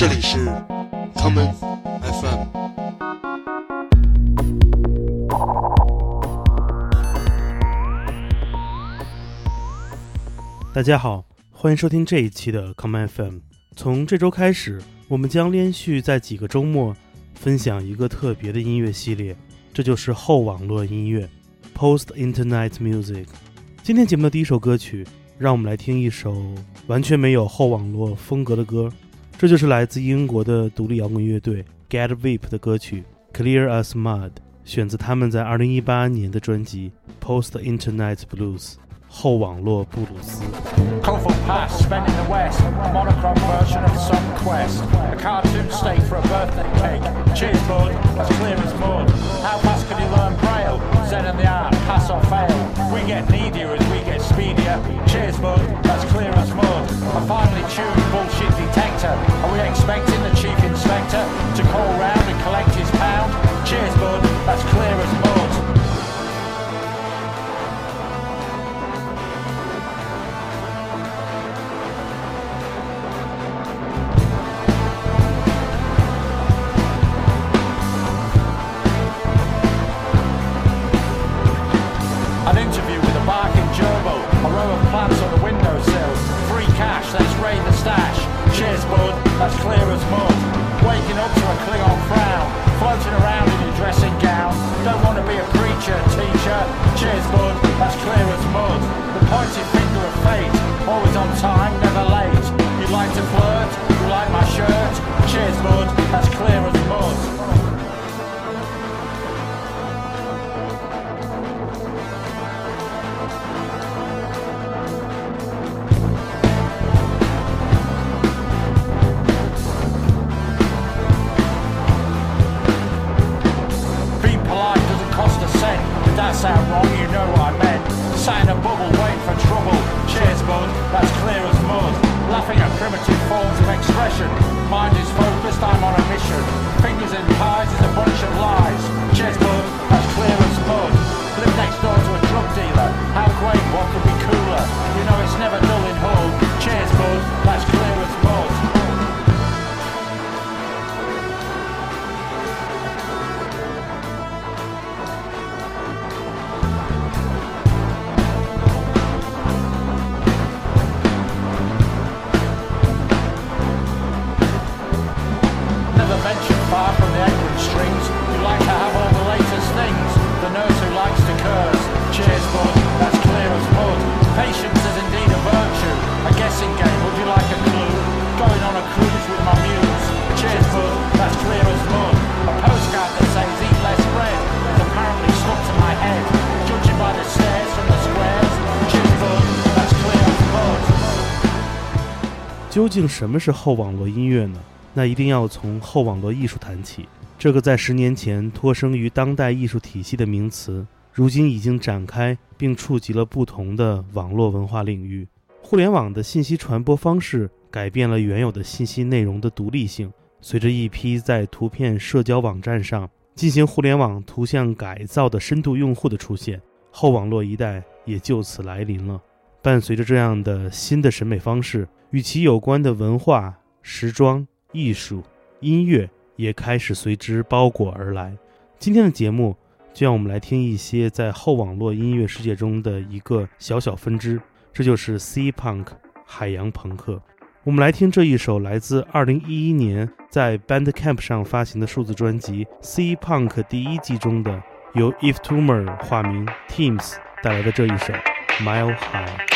这里是 common FM。大家好，欢迎收听这一期的 common FM。从这周开始，我们将连续在几个周末分享一个特别的音乐系列，这就是后网络音乐 （Post Internet Music）。今天节目的第一首歌曲，让我们来听一首完全没有后网络风格的歌，这就是来自英国的独立摇滚乐队 Get Vip 的歌曲《Clear as Mud》，选自他们在2018年的专辑《Post Internet Blues》后网络布鲁斯。 Colville Pass, spent in the West, a monochrome version of some quest. A cartoon steak for a birthday cake. Cheers, bud, as clear as mud. How fast can you learn Braille? Zen and the art, pass or fail. We get needier as we get speedier. Cheers, bud, as clear as mud. A finely tuned bullshit detector. Are we expecting the chief inspector to call round and collect his pound? Cheers, bud, that's clear as mud. An interview with a barking gerbil, a row of plants on the windowsill. Free cash, let's raid the stash. Cheers, bud, that's clear as mud. Waking up to a Klingon frown, floating around in your dressing gown. Don't want to be a preacher, teacher. Cheers, bud, that's clear as mud. The pointed finger of fate, always on time, never late. You like to flirt, you like my shirt. Cheers, bud, that's clear as mud. 究竟什么是后网络音乐呢？那一定要从后网络艺术谈起。这个在十年前脱生于当代艺术体系的名词，如今已经展开并触及了不同的网络文化领域。互联网的信息传播方式改变了原有的信息内容的独立性。随着一批在图片社交网站上进行互联网图像改造的深度用户的出现，后网络一代也就此来临了。伴随着这样的新的审美方式，与其有关的文化、时装、艺术、音乐也开始随之包裹而来。今天的节目，就让我们来听一些在后网络音乐世界中的一个小小分支，这就是 Sea Punk 海洋朋克。我们来听这一首来自2011年在 Bandcamp 上发行的数字专辑《Sea Punk》第一季中的由 If Tumor 化名 Teams 带来的这一首《Mile High》。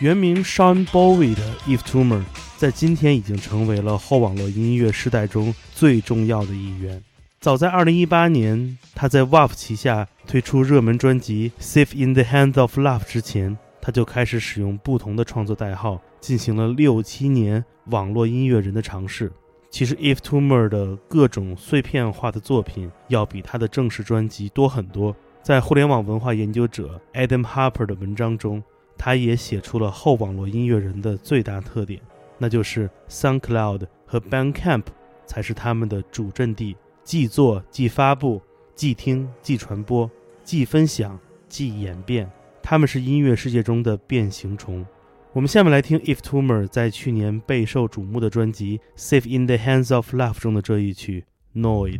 原名 Sean Bowie 的 Eve Tumor，在今天已经成为了后网络音乐时代中最重要的一员。早在2018年，他在 WAP 旗下推出热门专辑《Safe in the Hands of Love》之前，他就开始使用不同的创作代号，进行了六七年网络音乐人的尝试。其实，Eve Tumor 的各种碎片化的作品要比他的正式专辑多很多。在互联网文化研究者 Adam Harper 的文章中，他也写出了后网络音乐人的最大特点，那就是 SoundCloud 和 Bandcamp 才是他们的主阵地。既做既发布，既听既传播，既分享既演变，他们是音乐世界中的变形虫。我们下面来听 If Tumor 在去年备受瞩目的专辑《Safe in the Hands of Love》中的这一曲《Noid》。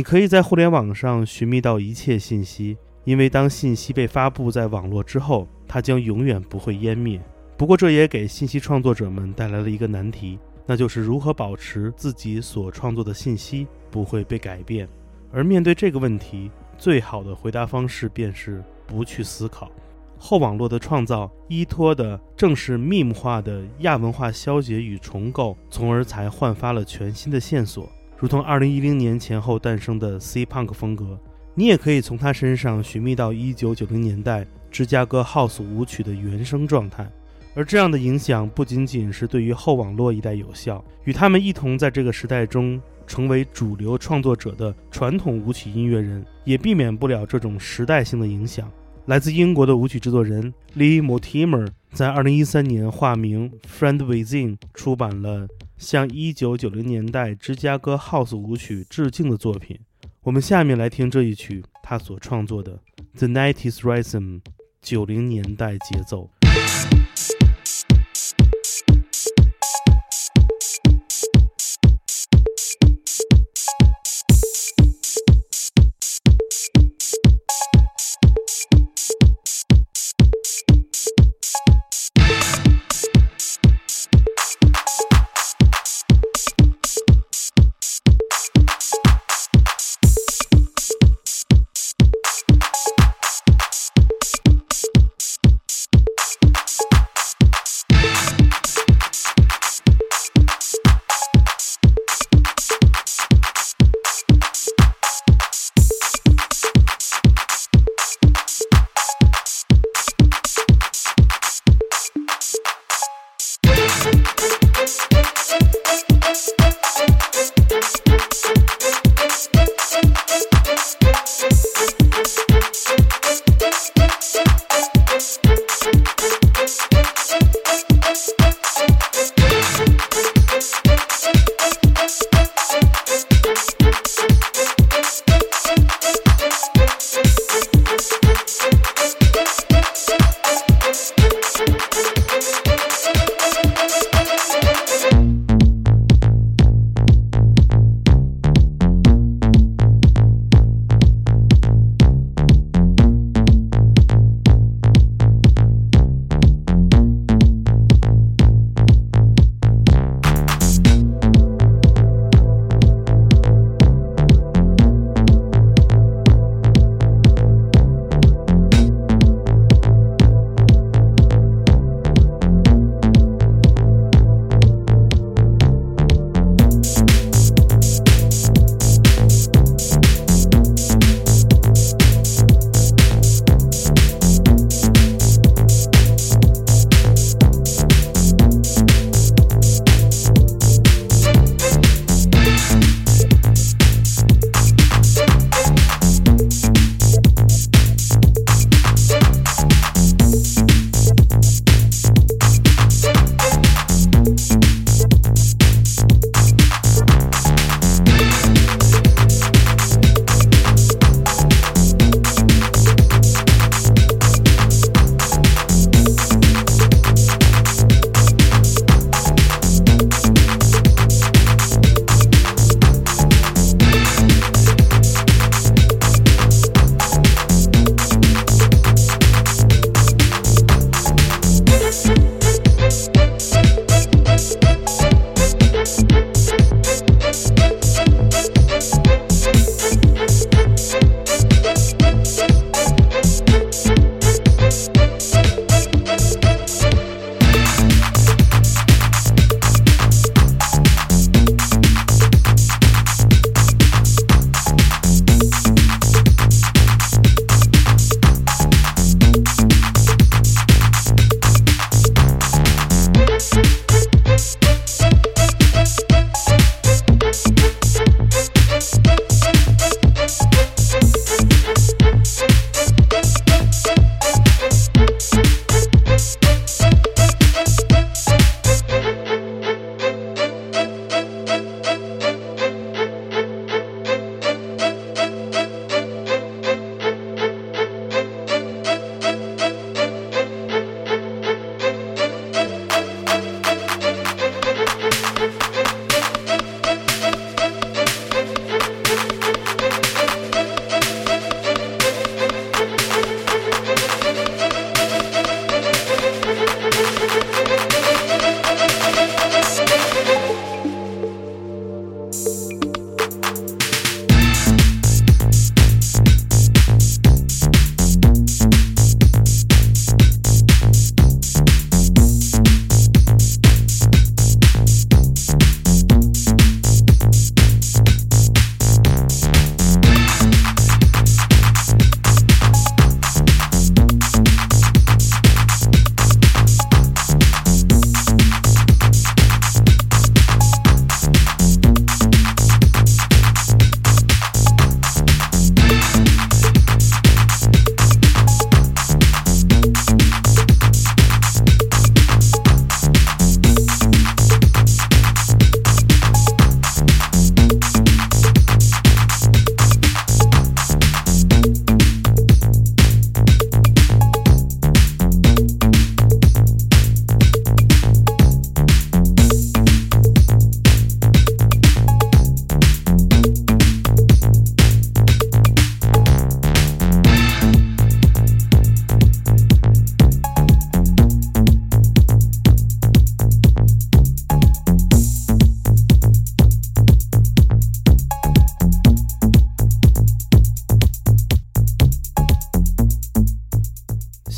你可以在互联网上寻觅到一切信息，因为当信息被发布在网络之后，它将永远不会湮灭。不过，这也给信息创作者们带来了一个难题，那就是如何保持自己所创作的信息不会被改变。而面对这个问题，最好的回答方式便是不去思考。后网络的创造依托的正是 meme 化的亚文化消解与重构，从而才焕发了全新的线索。如同2010年前后诞生的 C-Punk 风格，你也可以从他身上寻觅到1990年代芝加哥 House 舞曲的原生状态。而这样的影响不仅仅是对于后网络一代有效，与他们一同在这个时代中成为主流创作者的传统舞曲音乐人，也避免不了这种时代性的影响。来自英国的舞曲制作人 Lee Mortimer 在2013年化名 Friend Within 出版了向1990年代芝加哥 House 舞曲致敬的作品。我们下面来听这一曲他所创作的 The Nineties Rhythm 九零年代节奏。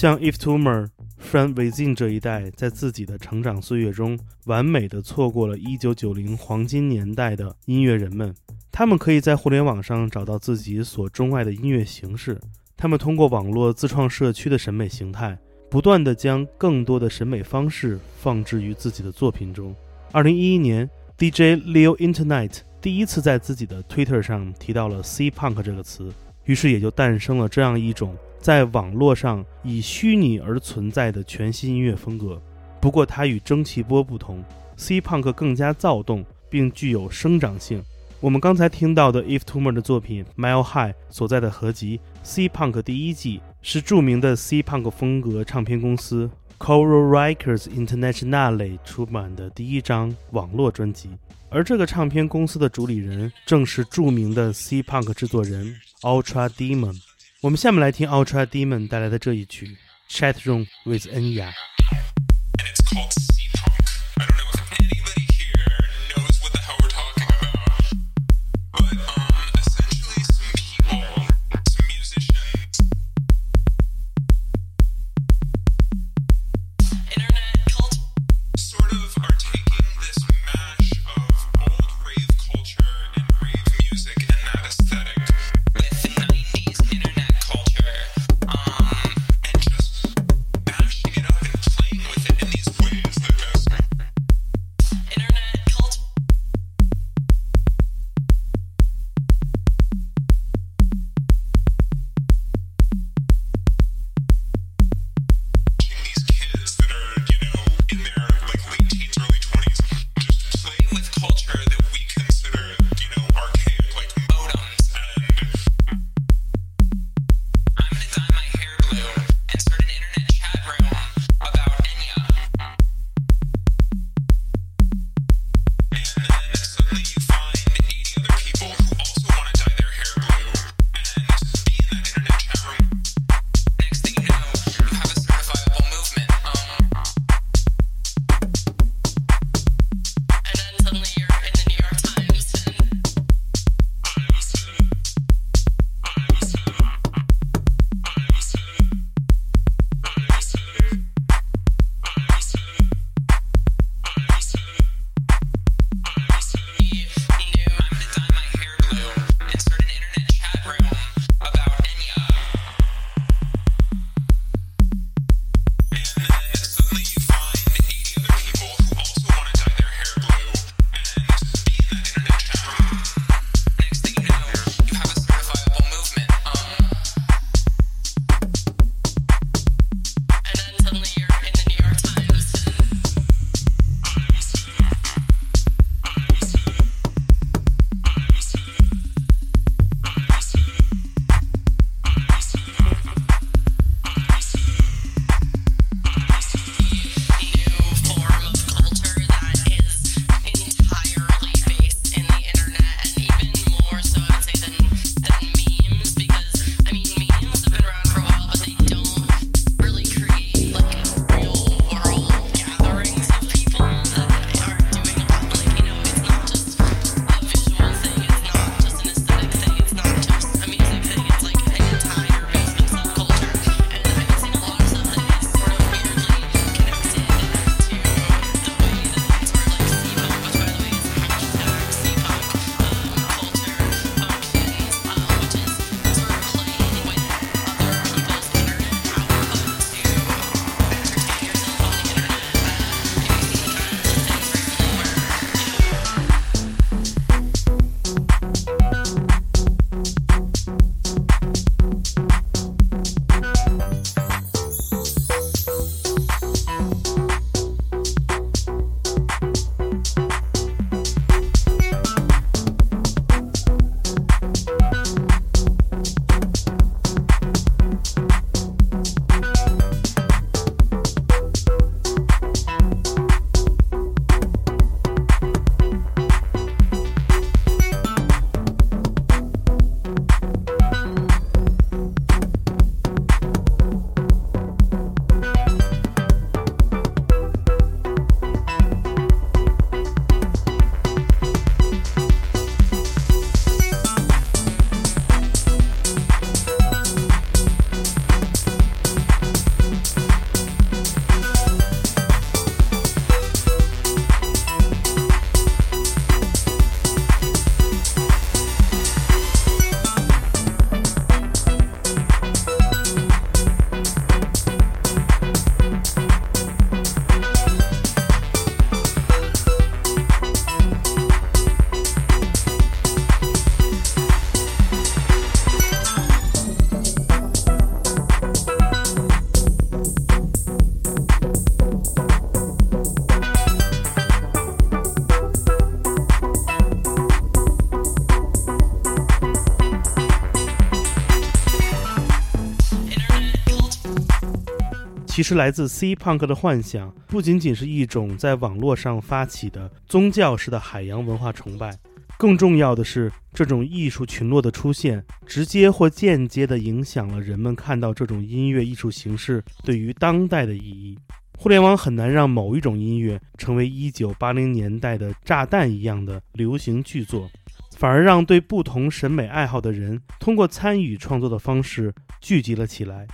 像 If Toomer、Fran Within 这一代，在自己的成长岁月中，完美的错过了1990黄金年代的音乐人们。他们可以在互联网上找到自己所钟爱的音乐形式。他们通过网络自创社区的审美形态，不断地将更多的审美方式放置于自己的作品中。2011年，DJ Leo Internet 第一次在自己的 Twitter 上提到了 C Punk 这个词，于是也就诞生了这样一种在网络上以虚拟而存在的全新音乐风格。不过，它与蒸汽波不同，C Punk 更加躁动，并具有生长性。我们刚才听到的 iftomer 的作品《Mile High》所在的合集《C Punk》第一季，是著名的 C Punk 风格唱片公司 Coral Records Internationale 出版的第一张网络专辑。而这个唱片公司的主理人正是著名的 C Punk 制作人 Ultra Demon。我们下面来听 Ultra Demon 带来的这一曲《Chat Room with Enya》。in there. 其实来自 C Punk 的幻想，不仅仅是一种在网络上发起的宗教式的海洋文化崇拜，更重要的是，这种艺术群落的出现，直接或间接地影响了人们看到这种音乐艺术形式对于当代的意义。互联网很难让某一种音乐成为1980年代的炸弹一样的流行巨作，反而让对不同审美爱好的人通过参与创作的方式聚集了起来。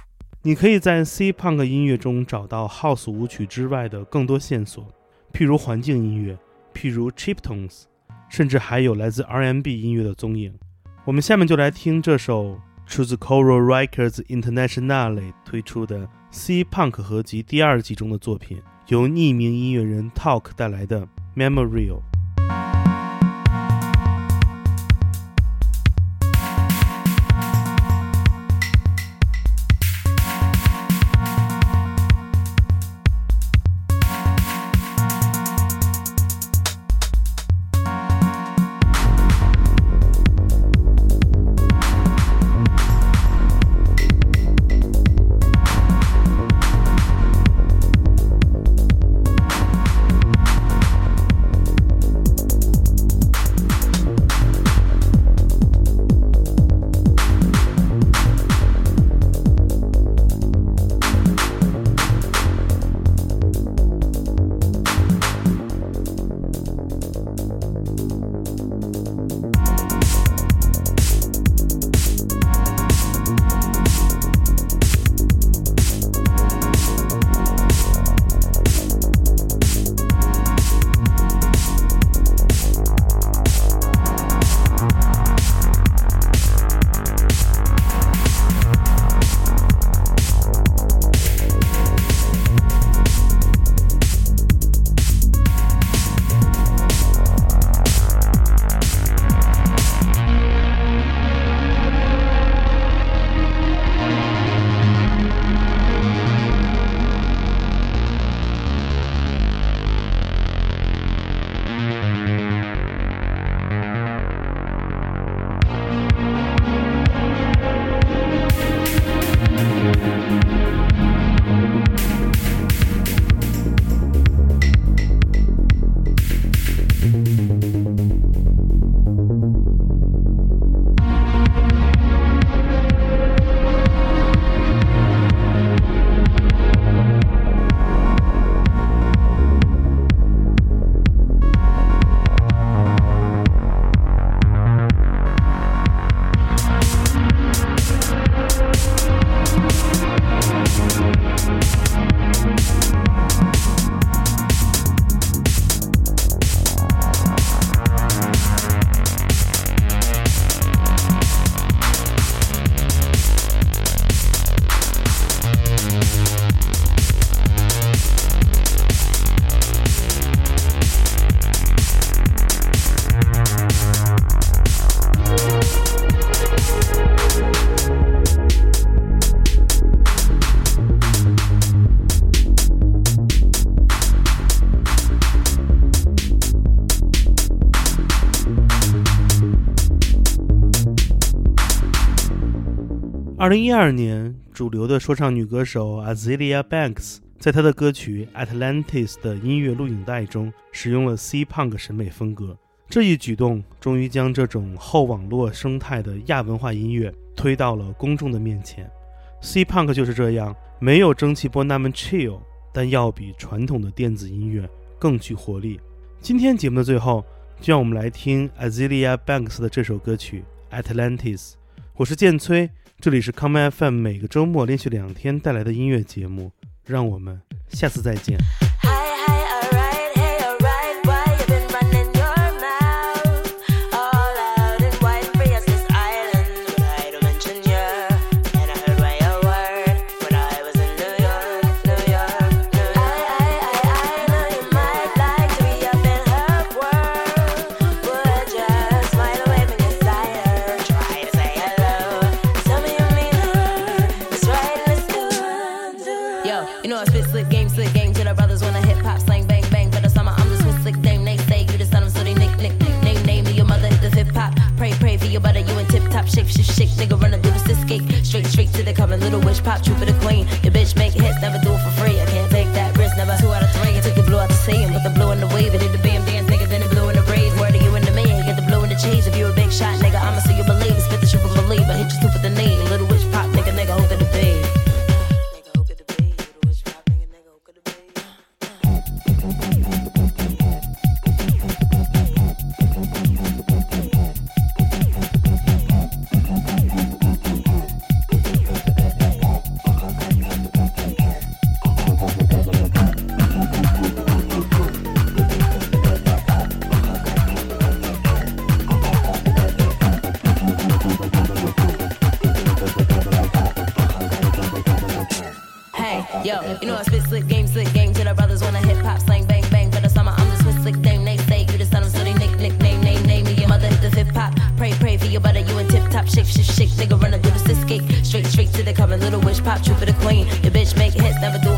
你可以在 C Punk 音乐中找到 House 舞曲之外的更多线索，譬如环境音乐，譬如 Chiptones，甚至还有来自 R&B 音乐的踪影。我们下面就来听这首出自 Coral Records Internationale 推出的 C Punk 合集第二季中的作品，由匿名音乐人 Talk 带来的 Memorial。二零一二年，主流的说唱女歌手 Azalea Banks 在她的歌曲《Atlantis》的音乐录影带中使用了 C Punk 审美风格。这一举动终于将这种后网络生态的亚文化音乐推到了公众的面前。C Punk 就是这样，没有蒸汽波那么 chill，但要比传统的电子音乐更具活力。今天节目的最后，就让我们来听 Azalea Banks 的这首歌曲《Atlantis》。我是剑崔。这里是康麦 FM，每个周末连续两天带来的音乐节目，让我们下次再见。Yo, you know I spit slick game, slick game to the brothers when I hip hop slang bang bang. for the summer I'm the Swiss slick dame. They say you the son of so they nick nick name name to your mother hit the hip hop. Pray pray for your butter, you in tip top shape shake shake nigga running through the cis. Straight straight to the common little witch pop, true for the queen. Your bitch make hits, never do yo, you know I spit slick game, slick game to the brothers wanna hip hop slang bang bang. For the summer, I'm the Swiss slick dame. They say you the son of so they nick nickname name name me your mother the hip hop. Pray pray for your butter, you in tip top shake shake shake. Nigga running through the sis gate, straight straight to the coming. Little witch pop, troop of the queen. Your bitch make hits, never do